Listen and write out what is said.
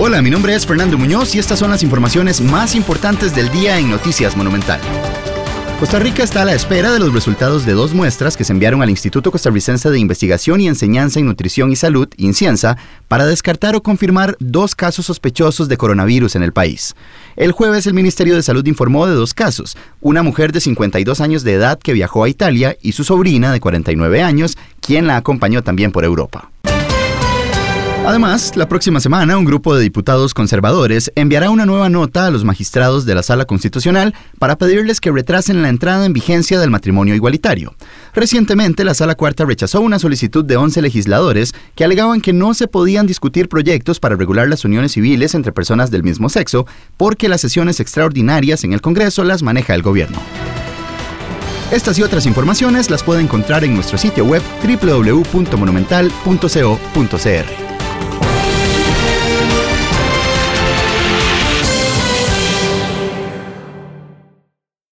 Hola, mi nombre es Fernando Muñoz y estas son las informaciones más importantes del día en Noticias Monumental. Costa Rica está a la espera de los resultados de dos muestras que se enviaron al Instituto Costarricense de Investigación y Enseñanza en Nutrición y Salud, INCIENSA, para descartar o confirmar dos casos sospechosos de coronavirus en el país. El jueves el Ministerio de Salud informó de dos casos, una mujer de 52 años de edad que viajó a Italia y su sobrina de 49 años, quien la acompañó también por Europa. Además, la próxima semana un grupo de diputados conservadores enviará una nueva nota a los magistrados de la Sala Constitucional para pedirles que retrasen la entrada en vigencia del matrimonio igualitario. Recientemente, la Sala Cuarta rechazó una solicitud de 11 legisladores que alegaban que no se podían discutir proyectos para regular las uniones civiles entre personas del mismo sexo porque las sesiones extraordinarias en el Congreso las maneja el gobierno. Estas y otras informaciones las puede encontrar en nuestro sitio web www.monumental.co.cr.